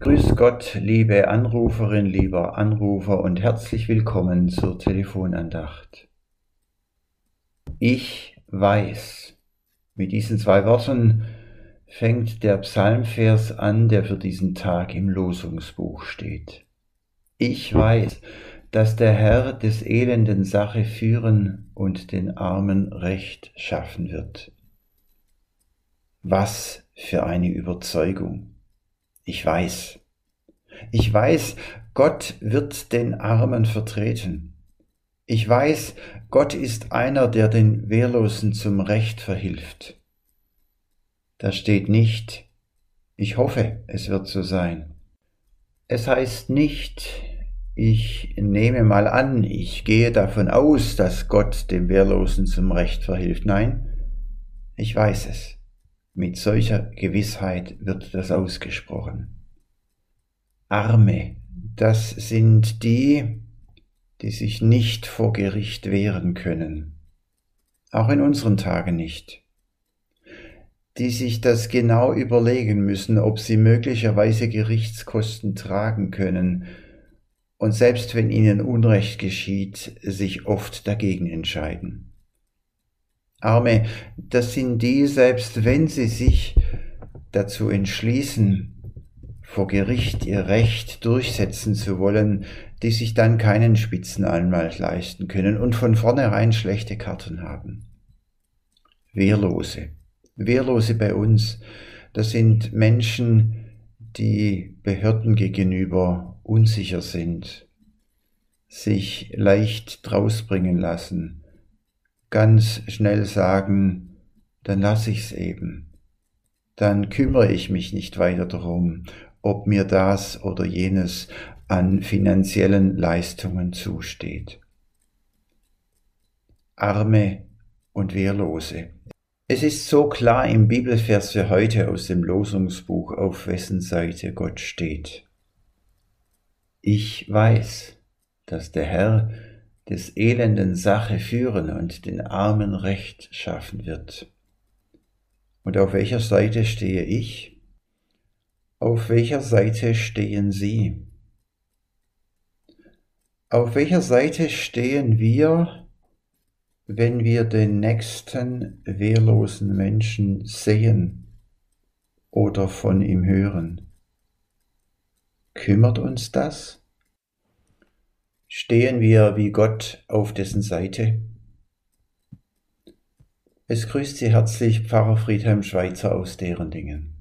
Grüß Gott, liebe Anruferin, lieber Anrufer und herzlich willkommen zur Telefonandacht. Ich weiß. Mit diesen zwei Worten fängt der Psalmvers an, der für diesen Tag im Losungsbuch steht. Ich weiß, dass der Herr des Elenden Sache führen und den Armen Recht schaffen wird. Was für eine Überzeugung. Ich weiß. Ich weiß, Gott wird den Armen vertreten. Ich weiß, Gott ist einer, der den Wehrlosen zum Recht verhilft. Da steht nicht, ich hoffe, es wird so sein. Es heißt nicht, ich nehme mal an, ich gehe davon aus, dass Gott dem Wehrlosen zum Recht verhilft. Nein, ich weiß es. Mit solcher Gewissheit wird das ausgesprochen. Arme, das sind die, die sich nicht vor Gericht wehren können, auch in unseren Tagen nicht, die sich das genau überlegen müssen, ob sie möglicherweise Gerichtskosten tragen können, und selbst wenn ihnen Unrecht geschieht, sich oft dagegen entscheiden. Arme, das sind die, selbst wenn sie sich dazu entschließen, vor Gericht ihr Recht durchsetzen zu wollen, die sich dann keinen Spitzenanwalt leisten können und von vornherein schlechte Karten haben. Wehrlose. Wehrlose bei uns, das sind Menschen, die Behörden gegenüber unsicher sind, sich leicht drausbringen lassen, ganz schnell sagen, dann lasse ich's eben. Dann kümmere ich mich nicht weiter darum, ob mir das oder jenes an finanziellen Leistungen zusteht. Arme und Wehrlose. Es ist so klar im Bibelvers für heute aus dem Losungsbuch, auf wessen Seite Gott steht. Ich weiß, dass der Herr des elenden Sache führen und den Armen Recht schaffen wird. Und auf welcher Seite stehe ich? Auf welcher Seite stehen Sie? Auf welcher Seite stehen wir, wenn wir den nächsten wehrlosen Menschen sehen oder von ihm hören? Kümmert uns das? Stehen wir wie Gott auf dessen Seite? Es grüßt Sie herzlich Pfarrer Friedhelm Schweizer aus deren Dingen.